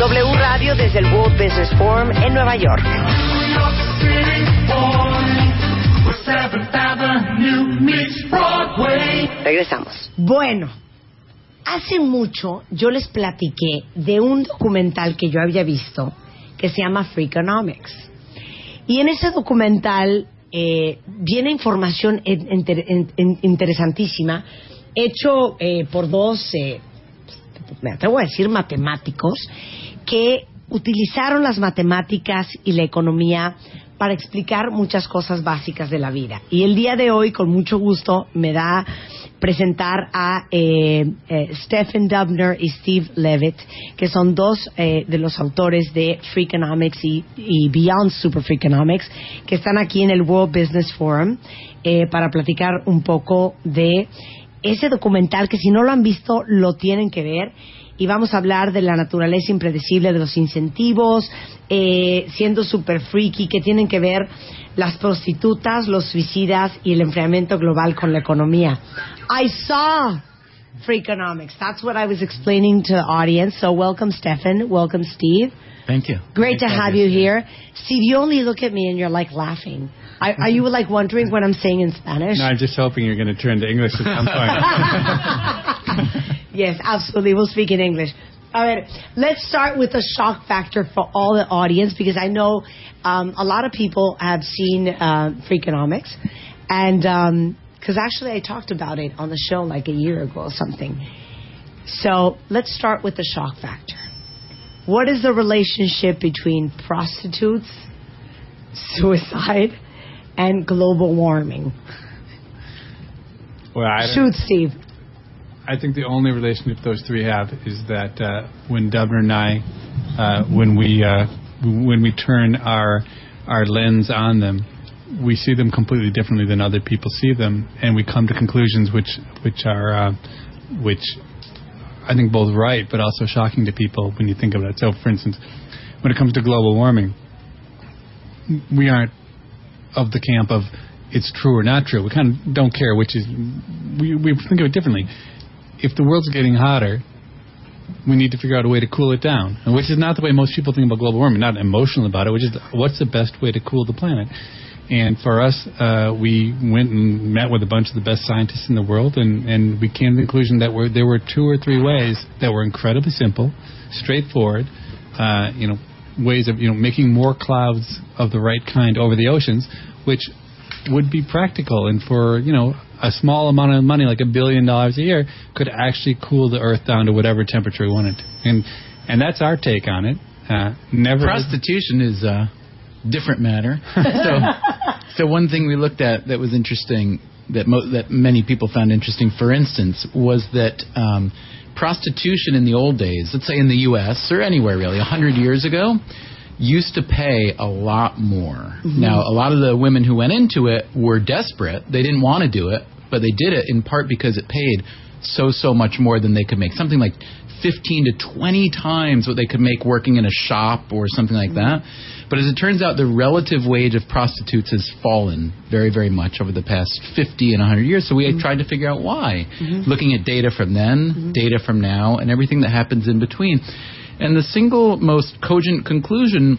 W Radio desde el World Business Forum en Nueva York. Regresamos. Bueno, hace mucho yo les platiqué de un documental que yo había visto que se llama Freakonomics. Y en ese documental eh, viene información interesantísima, hecho eh, por dos, eh, me atrevo a decir, matemáticos, que utilizaron las matemáticas y la economía para explicar muchas cosas básicas de la vida. Y el día de hoy, con mucho gusto, me da presentar a eh, eh, Stephen Dubner y Steve Levitt, que son dos eh, de los autores de Freakonomics y, y Beyond Super Freakonomics, que están aquí en el World Business Forum eh, para platicar un poco de ese documental que si no lo han visto lo tienen que ver y vamos a hablar de la naturaleza impredecible de los incentivos, eh, siendo super freaky, que tienen que ver las prostitutas, los suicidas y el enfriamiento global con la economía. I saw Freakonomics. That's what I was explaining to the audience. So welcome, Stefan. Welcome, Steve. Thank you. Great to have you here. Steve, you only look at me and you're like laughing. Are, are you like wondering what I'm saying in Spanish? No, I'm just hoping you're going to turn to English at some point. yes, absolutely. We'll speak in English. All right, let's start with a shock factor for all the audience because I know um, a lot of people have seen uh, Freakonomics, and because actually I talked about it on the show like a year ago or something. So let's start with the shock factor. What is the relationship between prostitutes, suicide, and global warming? well, I, Shoot, Steve. I think the only relationship those three have is that uh, when Dubner and I, uh, when we uh, when we turn our our lens on them, we see them completely differently than other people see them, and we come to conclusions which which are uh, which I think both right, but also shocking to people when you think of it. So, for instance, when it comes to global warming, we aren't of the camp of it's true or not true. We kind of don't care which is. We we think of it differently. If the world's getting hotter, we need to figure out a way to cool it down, which is not the way most people think about global warming. Not emotional about it, which is what's the best way to cool the planet. And for us, uh, we went and met with a bunch of the best scientists in the world, and, and we came to the conclusion that were, there were two or three ways that were incredibly simple, straightforward, uh, you know, ways of you know making more clouds of the right kind over the oceans, which would be practical and for you know a small amount of money, like a billion dollars a year, could actually cool the Earth down to whatever temperature we wanted. And and that's our take on it. Uh, never Prostitution is a different matter. so, so one thing we looked at that was interesting that mo- that many people found interesting, for instance, was that um, prostitution in the old days, let's say in the U.S. or anywhere really, a hundred years ago, used to pay a lot more. Mm-hmm. Now, a lot of the women who went into it were desperate; they didn't want to do it, but they did it in part because it paid so so much more than they could make. Something like 15 to 20 times what they could make working in a shop or something like mm-hmm. that. But as it turns out, the relative wage of prostitutes has fallen very, very much over the past 50 and 100 years. So we mm-hmm. tried to figure out why, looking at data from then, data from now, and everything that happens in between. And the single most cogent conclusion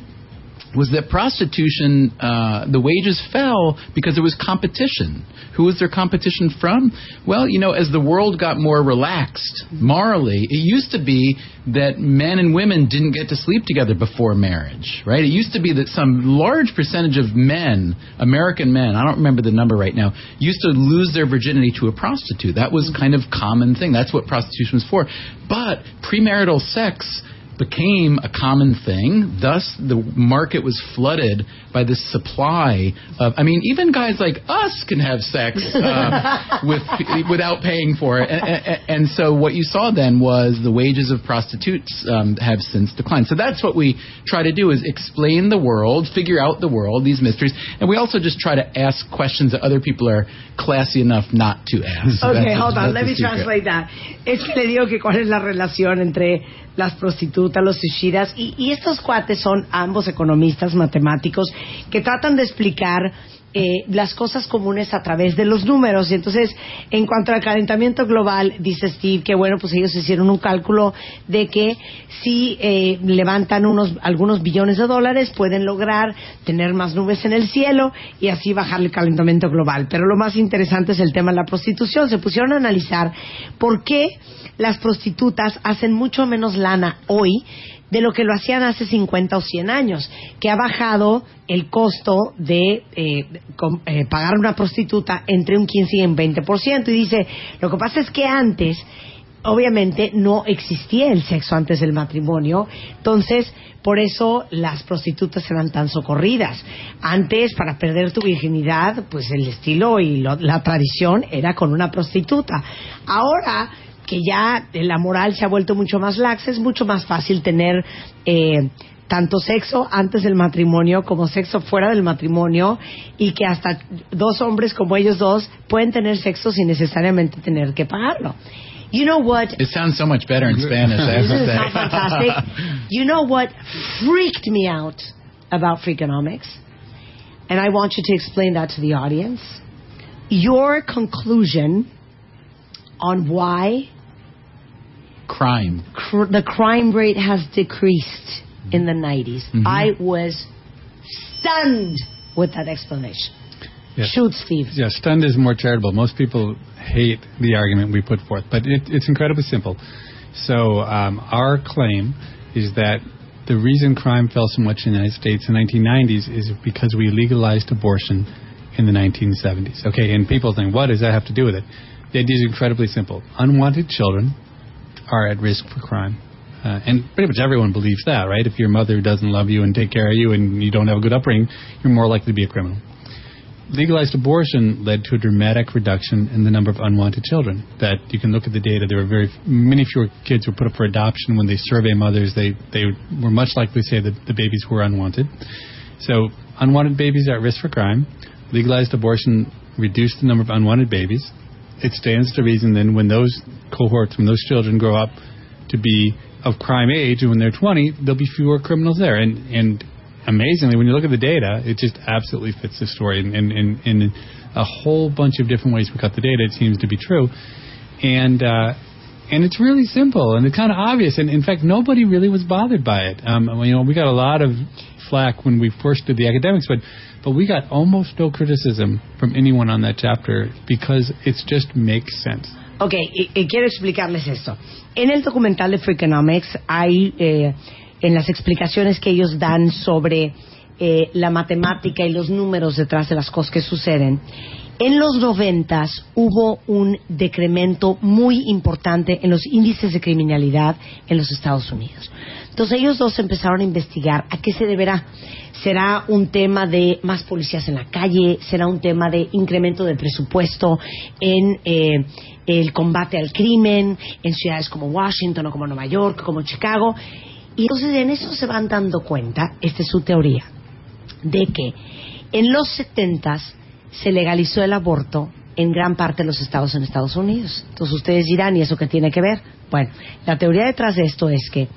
was that prostitution, uh, the wages fell because there was competition. Who was their competition from? Well, you know, as the world got more relaxed morally, it used to be that men and women didn't get to sleep together before marriage, right? It used to be that some large percentage of men, American men, I don't remember the number right now, used to lose their virginity to a prostitute. That was kind of common thing. That's what prostitution was for. But premarital sex became a common thing. Thus, the market was flooded by this supply of. I mean, even guys like us can have sex uh, with without paying for it. And, and, and so, what you saw then was the wages of prostitutes um, have since declined. So that's what we try to do: is explain the world, figure out the world, these mysteries, and we also just try to ask questions that other people are classy enough not to ask. Okay, hold on. Let me secret. translate that. Es que le digo que cuál es la relación entre las prostitutas, los suicidas, y, y estos cuates son ambos economistas matemáticos que tratan de explicar eh, las cosas comunes a través de los números. Y entonces, en cuanto al calentamiento global, dice Steve que bueno, pues ellos hicieron un cálculo de que si eh, levantan unos algunos billones de dólares pueden lograr tener más nubes en el cielo y así bajar el calentamiento global. Pero lo más interesante es el tema de la prostitución. Se pusieron a analizar por qué las prostitutas hacen mucho menos lana hoy de lo que lo hacían hace 50 o 100 años, que ha bajado el costo de eh, eh, pagar una prostituta entre un 15 y un 20%. Y dice, lo que pasa es que antes, obviamente, no existía el sexo antes del matrimonio, entonces, por eso las prostitutas eran tan socorridas. Antes, para perder tu virginidad, pues el estilo y lo- la tradición era con una prostituta. Ahora, que ya la moral se ha vuelto mucho más laxa, es mucho más fácil tener eh, tanto sexo antes del matrimonio como sexo fuera del matrimonio y que hasta dos hombres como ellos dos pueden tener sexo sin necesariamente tener que pagarlo. You know what? It sounds so much better in Spanish, I have to say. fantastic? You know what freaked me out about Freakonomics? And I want you to explain that to the audience. Your conclusion on why Crime. cr- the crime rate has decreased in the 90s. Mhm. I was stunned with that explanation. Yes. Shoot, Steve. Yeah, stunned is more charitable. Most people hate the argument we put forth, but it, it's incredibly simple. So, um, our claim is that the reason crime fell so much in the United States in the 1990s is because we legalized abortion in the 1970s. Okay, and people think, what does that have to do with it? The idea is incredibly simple. Unwanted children are at risk for crime. Uh, and pretty much everyone believes that, right? If your mother doesn't love you and take care of you and you don't have a good upbringing, you're more likely to be a criminal legalized abortion led to a dramatic reduction in the number of unwanted children. That you can look at the data. There were very many fewer kids were put up for adoption. When they survey mothers, they they were much likely to say that the babies were unwanted. So unwanted babies are at risk for crime. Legalized abortion reduced the number of unwanted babies. It stands to reason then when those cohorts, when those children grow up to be of crime age, and when they're 20, there'll be fewer criminals there. And and amazingly, when you look at the data, it just absolutely fits the story. And in, in, in a whole bunch of different ways we cut the data, it seems to be true. And uh, and it's really simple and it's kind of obvious. And in fact, nobody really was bothered by it. Um, you know, we got a lot of flack when we first did the academics, but but we got almost no criticism from anyone on that chapter because it just makes sense. Ok, y, y quiero explicarles esto. En el documental de Freakonomics hay, eh, en las explicaciones que ellos dan sobre eh, la matemática y los números detrás de las cosas que suceden, en los noventas hubo un decremento muy importante en los índices de criminalidad en los Estados Unidos. Entonces ellos dos empezaron a investigar a qué se deberá. ¿Será un tema de más policías en la calle? ¿Será un tema de incremento de presupuesto en eh, el combate al crimen en ciudades como Washington o como Nueva York, como Chicago? Y entonces en eso se van dando cuenta, esta es su teoría, de que en los setentas se legalizó el aborto en gran parte de los estados en Estados Unidos. Entonces ustedes dirán, ¿y eso qué tiene que ver? Bueno, la teoría detrás de esto es que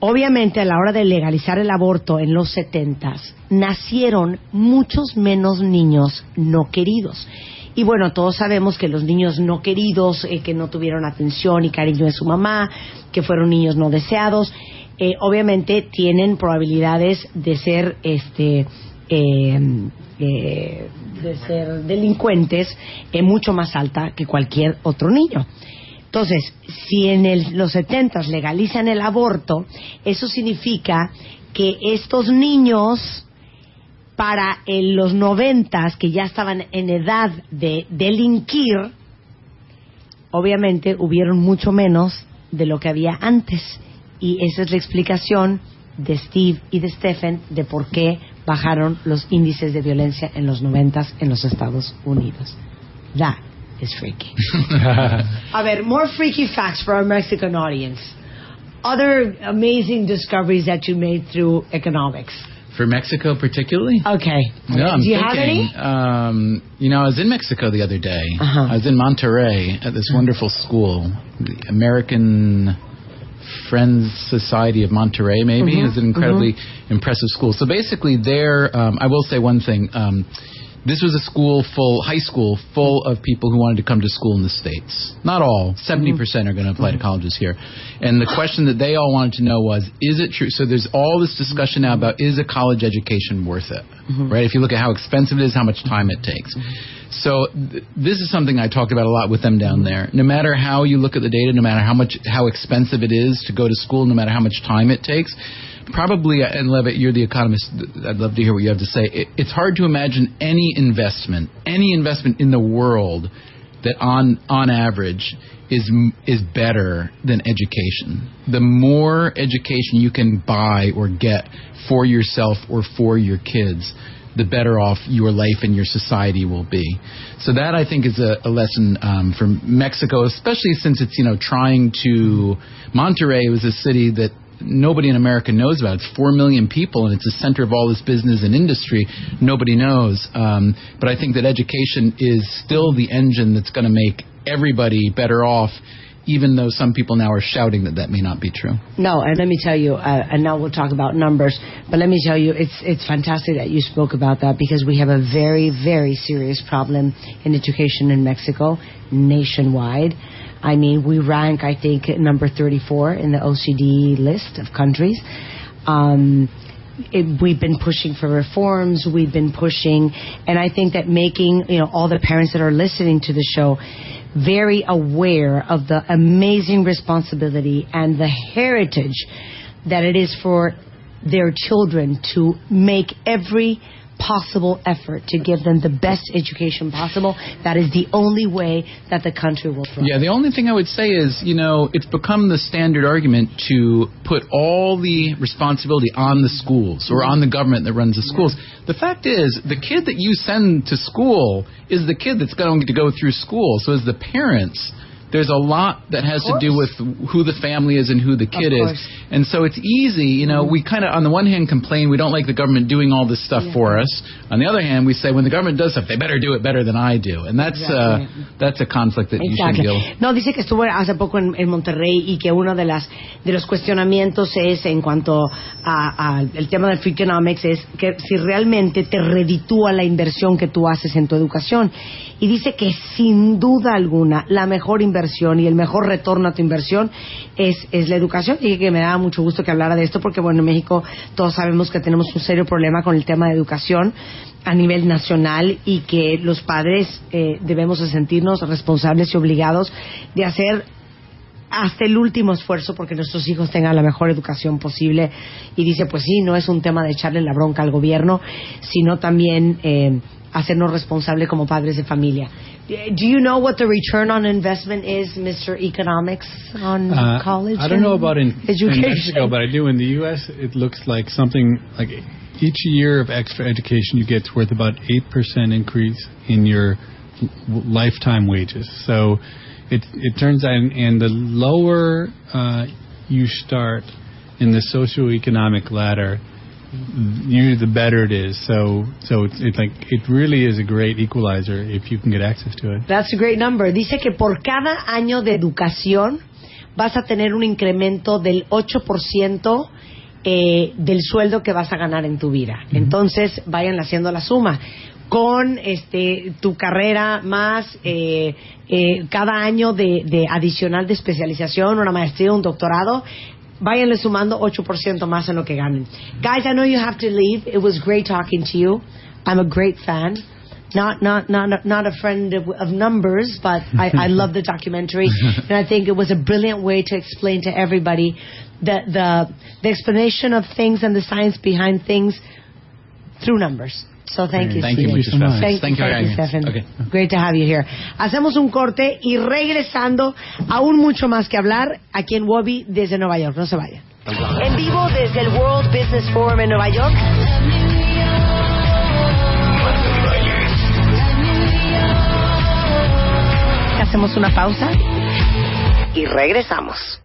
obviamente a la hora de legalizar el aborto en los setentas nacieron muchos menos niños no queridos. Y bueno, todos sabemos que los niños no queridos, eh, que no tuvieron atención y cariño de su mamá, que fueron niños no deseados, eh, obviamente tienen probabilidades de ser este eh, eh, de ser delincuentes eh, mucho más alta que cualquier otro niño. Entonces, si en los 70 legalizan el aborto, eso significa que estos niños para en los 90 que ya estaban en edad de delinquir, obviamente hubieron mucho menos de lo que había antes. Y esa es la explicación de Steve y de Stephen de por qué bajaron los índices de violencia en los 90 en los Estados Unidos. That is freaky. A ver, more freaky facts for our Mexican audience. Other amazing discoveries that you made through economics. For Mexico, particularly? Okay. No, I'm Do you thinking. have any? Um, you know, I was in Mexico the other day. Uh-huh. I was in Monterrey at this wonderful school, the American Friends Society of Monterrey, maybe, Mhm, is an incredibly mm-hmm. impressive school. So basically, there, um, I will say one thing. Um, this was a school full, high school full of people who wanted to come to school in the States. Not all, mm-hmm. 70% are going to apply to mm-hmm. colleges here. And the question that they all wanted to know was, is it true? So there's all this discussion now about, is a college education worth it? Mm-hmm. Right? If you look at how expensive it is, how much time it takes. So th- this is something I talked about a lot with them down there. No matter how you look at the data, no matter how much, how expensive it is to go to school, no matter how much time it takes, probably, and Levitt, you're the economist. I'd love to hear what you have to say. It, it's hard to imagine any investment, any investment in the world that on on average is is better than education. The more education you can buy or get for yourself or for your kids, the better off your life and your society will be. So that I think is a, a lesson um, from Mexico, especially since it's you know trying to. Monterrey was a city that nobody in America knows about. It's four million people, and it's the center of all this business and industry. Nobody knows. Um, but I think that education is still the engine that's going to make everybody better off, even though some people now are shouting that that may not be true. No, and let me tell you, uh, and now we'll talk about numbers, but let me tell you, it's, it's fantastic that you spoke about that because we have a very, very serious problem in education in Mexico nationwide. I mean, we rank, I think, number 34 in the OCDE list of countries. Um, it, we've been pushing for reforms. We've been pushing, and I think that making you know all the parents that are listening to the show very aware of the amazing responsibility and the heritage that it is for their children to make every possible effort to give them the best education possible. That is the only way that the country will thrive. Yeah, the only thing I would say is, you know, it's become the standard argument to put all the responsibility on the schools or on the government that runs the schools. The fact is, the kid that you send to school is the kid that's going to go through school. So as the parents, there's a lot that has to do with who the family is and who the kid is. And so it's easy, you know, we kind of, on the one hand, complain we don't like the government doing all this stuff for us. On the other hand, we say when the government does stuff, they better do it better than I do. And that's, uh, that's a conflict that you should Exactly. deal No, dice que estuvo hace poco en, en Monterrey y que uno de las de los cuestionamientos es en cuanto a, a tema del Freakonomics es que si realmente te reditúa la inversión que tú haces en tu educación y dice que sin duda alguna la mejor inversión y el mejor retorno a tu inversión es, es la educación. Dije que me daba mucho gusto que hablara de esto porque bueno en México todos sabemos que tenemos un serio problema con el tema de educación a nivel nacional y que los padres eh, debemos de sentirnos responsables y obligados de hacer hasta el último esfuerzo porque nuestros hijos tengan la mejor educación posible y dice pues sí no es un tema de echarle la bronca al gobierno sino también eh, hacernos responsables como padres de familia Do you know what the return on investment is, Mr. Economics, on Uh, college? I don't know about in, in education? Mexico, but I do in the U.S. It looks like something like each year of extra education you get is worth about eight percent increase in your lifetime wages. So it it turns out, and the lower uh, you start in the socioeconomic ladder, you the better it is. So so it's, it's like it really is a great equalizer if you can get access to it. That's a great number. Dice que por cada año de educación vas a tener un incremento del 8% eh, del sueldo que vas a ganar en tu vida. Entonces, vayan haciendo la suma. Con este, tu carrera más eh, eh, cada año de, de adicional de especialización, una maestría, un doctorado, váyanle sumando 8% más en lo que ganen. Guys, I know you have to leave. It was great talking to you. I'm a great fan. Not not not not a friend of, of numbers, but I, I love the documentary, and I think it was a brilliant way to explain to everybody the the the explanation of things and the science behind things through numbers. So thank you, Thank you, Stephen. Mr. Stefan. Thank, Thank you thank you. Stephen. Okay. Great to have you here. Hacemos un corte y regresando, aún mucho más que hablar aquí en Wobby desde Nueva York. No se vayan. En vivo desde el World Business Forum en Nueva York. Hacemos una pausa. Y regresamos.